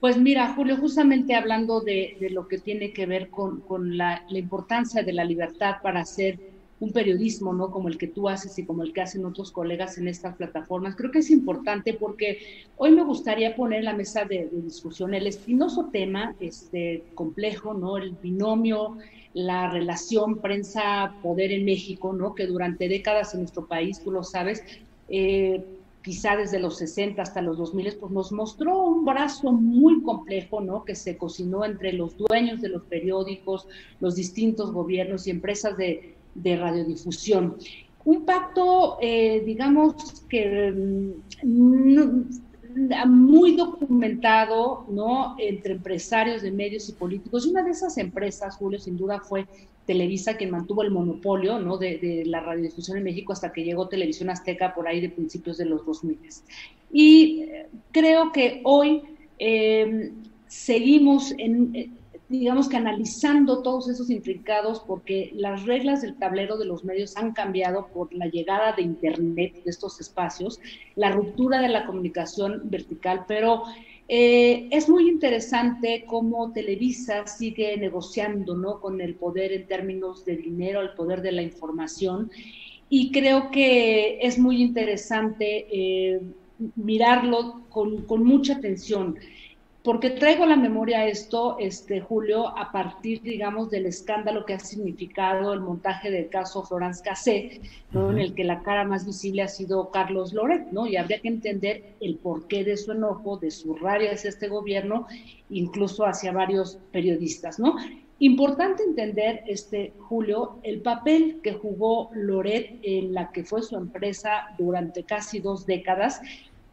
Pues mira, Julio, justamente hablando de, de lo que tiene que ver con, la, importancia de la libertad para hacer un periodismo, ¿no? Como el que tú haces y como el que hacen otros colegas en estas plataformas, creo que es importante porque hoy me gustaría poner en la mesa de, de discusión el espinoso tema, este complejo, ¿no? El binomio, la relación prensa-poder en México, ¿no? Que durante décadas en nuestro país, tú lo sabes, eh, quizá desde los 60 hasta los 2000, pues nos mostró un brazo muy complejo, ¿no? Que se cocinó entre los dueños de los periódicos, los distintos gobiernos y empresas de, de radiodifusión. Un pacto, eh, digamos, que mm, muy documentado, ¿no? Entre empresarios de medios y políticos. Y una de esas empresas, Julio, sin duda fue Televisa quien mantuvo el monopolio ¿no? de, de, la radiodifusión en México hasta que llegó Televisión Azteca por ahí de principios de los 2000. Y creo que hoy eh, seguimos en, digamos que analizando todos esos intrincados porque las reglas del tablero de los medios han cambiado por la llegada de Internet, de estos espacios, la ruptura de la comunicación vertical, pero eh, es muy interesante cómo Televisa sigue negociando ¿no? con el poder en términos de dinero, el poder de la información, y creo que es muy interesante eh, mirarlo con, con, mucha atención, porque traigo a la memoria esto, este, Julio, a partir, digamos, del escándalo que ha significado el montaje del caso Florence Cassé, ¿no? uh -huh. en el que la cara más visible ha sido Carlos Loret, ¿no? Y habría que entender el porqué de su enojo, de su rabia hacia este gobierno, incluso hacia varios periodistas, ¿no? Importante entender, este, Julio, el papel que jugó Loret en la que fue su empresa durante casi dos décadas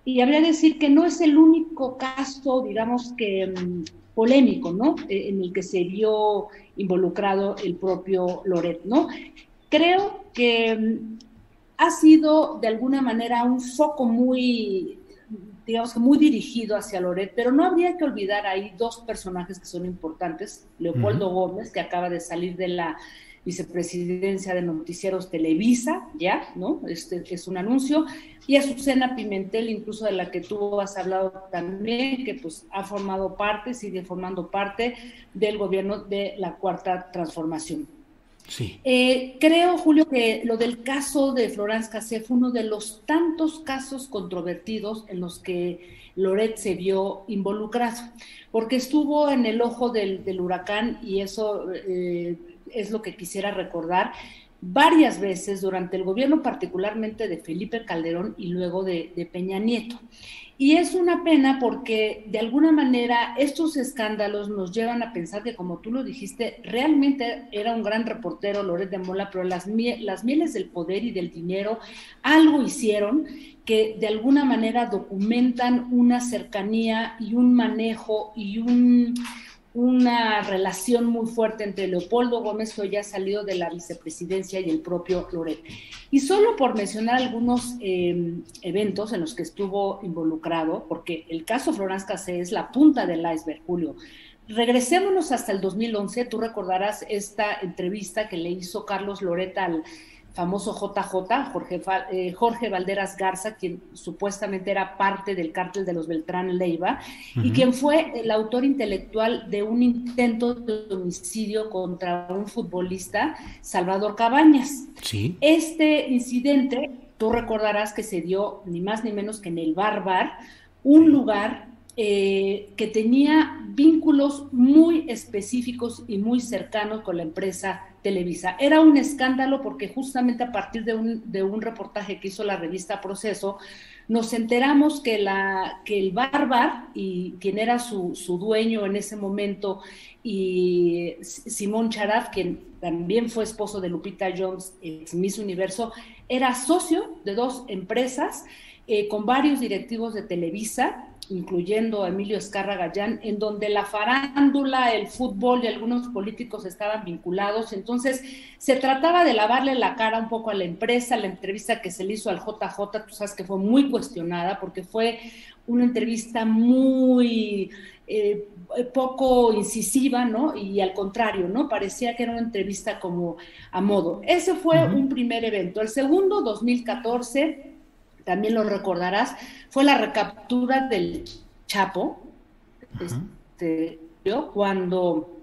y habría que decir que no es el único caso, digamos que um, polémico, ¿no? Eh, en el que se vio involucrado el propio Loret, ¿no? Creo que um, ha sido de alguna manera un foco muy, digamos que muy dirigido hacia Loret, pero no habría que olvidar ahí dos personajes que son importantes, Leopoldo uh -huh. Gómez, que acaba de salir de la vicepresidencia de Noticieros Televisa, ya, ¿no? Este es un anuncio, y Azucena Pimentel, incluso de la que tú has hablado también, que pues ha formado parte, sigue formando parte del gobierno de la Cuarta Transformación. Sí. Eh, creo, Julio, que lo del caso de Florence Cassé fue uno de los tantos casos controvertidos en los que Loret se vio involucrado, porque estuvo en el ojo del, huracán y eso eh, es lo que quisiera recordar varias veces durante el gobierno particularmente de Felipe Calderón y luego de, Peña Nieto. Y es una pena porque de alguna manera estos escándalos nos llevan a pensar que como tú lo dijiste, realmente era un gran reportero Loret de Mola, pero las, las mieles del poder y del dinero algo hicieron que de alguna manera documentan una cercanía y un manejo y un una relación muy fuerte entre Leopoldo Gómez, que ya salió de la vicepresidencia, y el propio Loret. Y solo por mencionar algunos eh, eventos en los que estuvo involucrado, porque el caso Florence Cassé es la punta del iceberg, Julio. Regresémonos hasta el 2011, tú recordarás esta entrevista que le hizo Carlos Loret al famoso JJ, Jorge, eh, Jorge Valderas Garza, quien supuestamente era parte del cártel de los Beltrán Leiva, y quien fue el autor intelectual de un intento de homicidio contra un futbolista, Salvador Cabañas. Sí. Este incidente, tú recordarás que se dio ni más ni menos que en el Barbar, un lugar eh, que tenía vínculos muy específicos y muy cercanos con la empresa Televisa. Era un escándalo porque justamente a partir de un, reportaje que hizo la revista Proceso, nos enteramos que, el Barbar y quien era su, su dueño en ese momento, y Simón Charaf, quien también fue esposo de Lupita Jones, ex Miss Universo, era socio de dos empresas eh, con varios directivos de Televisa incluyendo a Emilio Escarra Gallán, en donde la farándula, el fútbol y algunos políticos estaban vinculados. Entonces, se trataba de lavarle la cara un poco a la empresa. La entrevista que se le hizo al JJ, tú sabes que fue muy cuestionada porque fue una entrevista muy eh, poco incisiva, ¿no? Y al contrario, ¿no? Parecía que era una entrevista como a modo. Ese fue un primer evento. El segundo, 2014 también lo recordarás, fue la recaptura del Chapo, este, cuando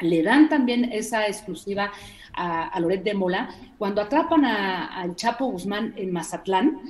le dan también esa exclusiva a, Loret de Mola, cuando atrapan al Chapo Guzmán en Mazatlán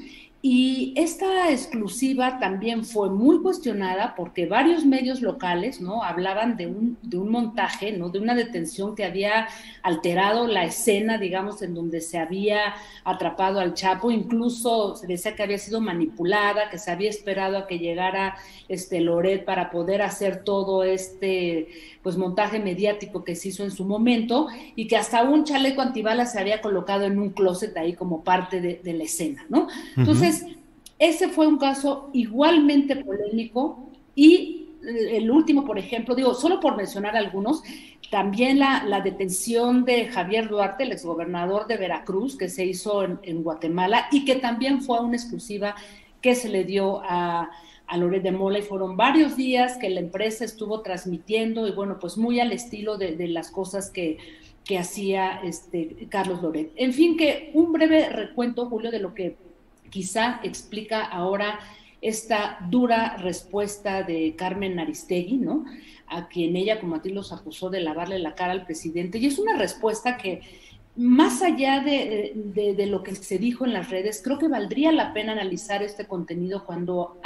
y esta exclusiva también fue muy cuestionada porque varios medios locales ¿no? hablaban de un, de un montaje, ¿no? de una detención que había alterado la escena, digamos, en donde se había atrapado al Chapo. Incluso se decía que había sido manipulada, que se había esperado a que llegara este Loret para poder hacer todo este pues montaje mediático que se hizo en su momento y que hasta un chaleco antibalas se había colocado en un closet ahí como parte de, la escena, ¿no? Entonces, ese fue un caso igualmente polémico y eh, el último, por ejemplo, digo, solo por mencionar algunos, también la, detención de Javier Duarte, el exgobernador de Veracruz, que se hizo en, Guatemala y que también fue una exclusiva que se le dio a a Loret de Mola y fueron varios días que la empresa estuvo transmitiendo y bueno, pues muy al estilo de, las cosas que, que hacía este Carlos Loret. En fin, que un breve recuento, Julio, de lo que quizá explica ahora esta dura respuesta de Carmen Aristegui, ¿no? A quien ella, como a ti, los acusó de lavarle la cara al presidente. Y es una respuesta que, más allá de, lo que se dijo en las redes, creo que valdría la pena analizar este contenido cuando,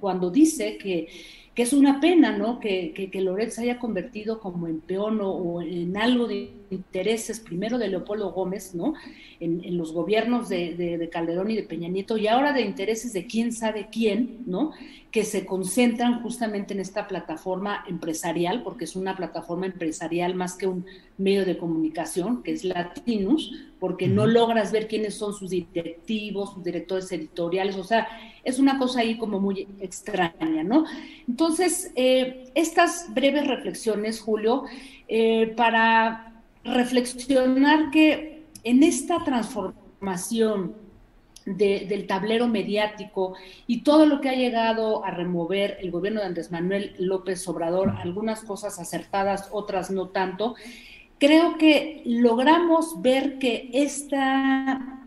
cuando dice que, es una pena, ¿no? Que, que, Loret se haya convertido como en peón o, en algo de intereses, primero de Leopoldo Gómez, ¿no? En, los gobiernos de, de, Calderón y de Peña Nieto, y ahora de intereses de quién sabe quién, ¿no? que se concentran justamente en esta plataforma empresarial, porque es una plataforma empresarial más que un medio de comunicación, que es Latinus, porque no logras ver quiénes son sus directivos, sus directores editoriales, o sea, es una cosa ahí como muy extraña, ¿no? Entonces, eh, estas breves reflexiones, Julio, eh, para reflexionar que en esta transformación, del tablero mediático y todo lo que ha llegado a remover el gobierno de Andrés Manuel López Obrador, algunas cosas acertadas, otras no tanto, creo que logramos ver que esta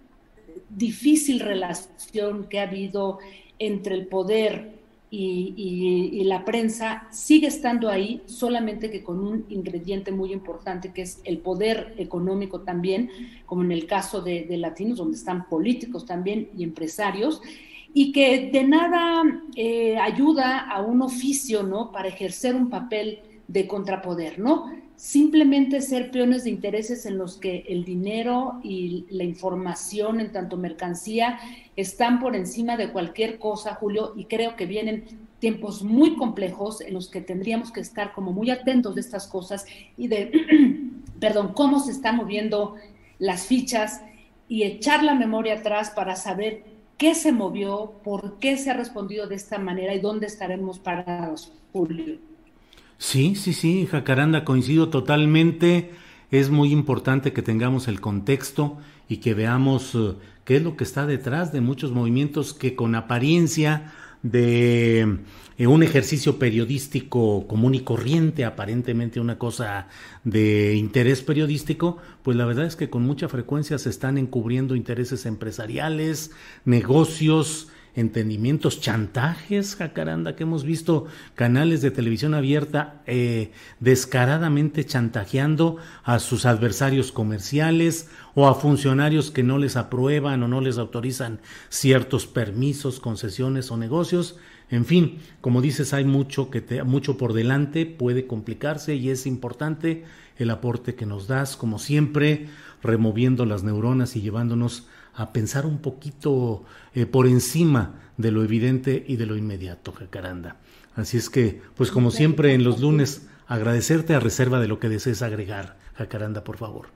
difícil relación que ha habido entre el poder y, la prensa sigue estando ahí, solamente que con un ingrediente muy importante que es el poder económico también, como en el caso de, Latinos, donde están políticos también y empresarios, y que de nada eh, ayuda a un oficio, ¿no? Para ejercer un papel de contrapoder, ¿no? Simplemente ser peones de intereses en los que el dinero y la información en tanto mercancía están por encima de cualquier cosa, Julio, y creo que vienen tiempos muy complejos en los que tendríamos que estar como muy atentos de estas cosas y de, perdón, cómo se están moviendo las fichas y echar la memoria atrás para saber qué se movió, por qué se ha respondido de esta manera y dónde estaremos parados, Julio. Sí, sí, sí, Jacaranda, coincido totalmente. Es muy importante que tengamos el contexto y que veamos eh, qué es lo que está detrás de muchos movimientos que con apariencia de eh, un ejercicio periodístico común y corriente, aparentemente una cosa de interés periodístico, pues la verdad es que con mucha frecuencia se están encubriendo intereses empresariales, negocios, entendimientos, chantajes, jacaranda, que hemos visto canales de televisión abierta eh, descaradamente chantajeando a sus adversarios comerciales o a funcionarios que no les aprueban o no les autorizan ciertos permisos, concesiones o negocios. En fin, como dices, hay mucho que te, mucho por delante, puede complicarse y es importante el aporte que nos das, como siempre, removiendo las neuronas y llevándonos a pensar un poquito eh, por encima de lo evidente y de lo inmediato, Jacaranda. Así es que, pues como siempre en los lunes, agradecerte a reserva de lo que desees agregar, Jacaranda, por favor.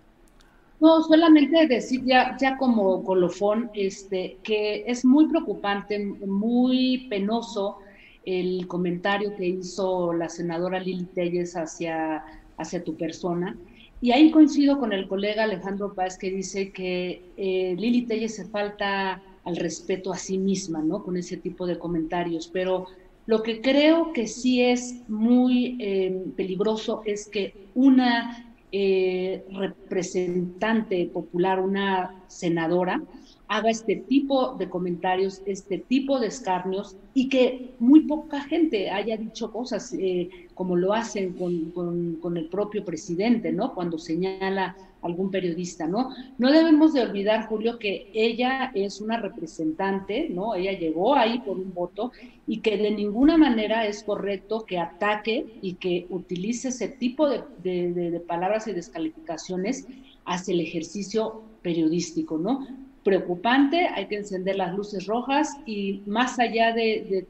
No, solamente decir ya, ya como colofón, este, que es muy preocupante, muy penoso el comentario que hizo la senadora Lili Telles hacia, hacia tu persona. Y ahí coincido con el colega Alejandro Páez que dice que eh, Lili Telles se falta al respeto a sí misma, ¿no? Con ese tipo de comentarios. Pero lo que creo que sí es muy eh, peligroso es que una eh, representante popular, una senadora, haga este tipo de comentarios, este tipo de escarnios y que muy poca gente haya dicho cosas eh, como lo hacen con, el propio presidente, ¿no? Cuando señala algún periodista, ¿no? No debemos de olvidar, Julio, que ella es una representante, ¿no? Ella llegó ahí por un voto y que de ninguna manera es correcto que ataque y que utilice ese tipo de, de palabras y descalificaciones hacia el ejercicio periodístico, ¿no? Preocupante, hay que encender las luces rojas y más allá de,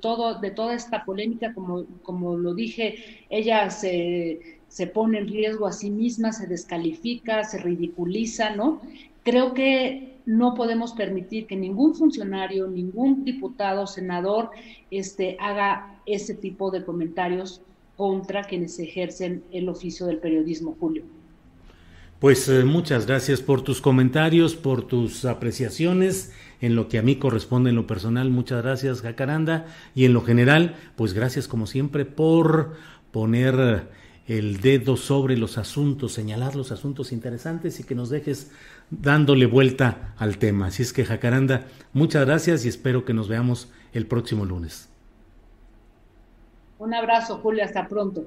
todo, de toda esta polémica, como, como lo dije, ella se, se, pone en riesgo a sí misma, se descalifica, se ridiculiza, ¿no? Creo que no podemos permitir que ningún funcionario, ningún diputado, senador, este, haga ese tipo de comentarios contra quienes ejercen el oficio del periodismo, Julio. Pues eh, muchas gracias por tus comentarios, por tus apreciaciones. En lo que a mí corresponde en lo personal, muchas gracias, Jacaranda. Y en lo general, pues gracias como siempre por poner el dedo sobre los asuntos, señalar los asuntos interesantes y que nos dejes dándole vuelta al tema. Así es que, Jacaranda, muchas gracias y espero que nos veamos el próximo lunes. Un abrazo, Julia, hasta pronto.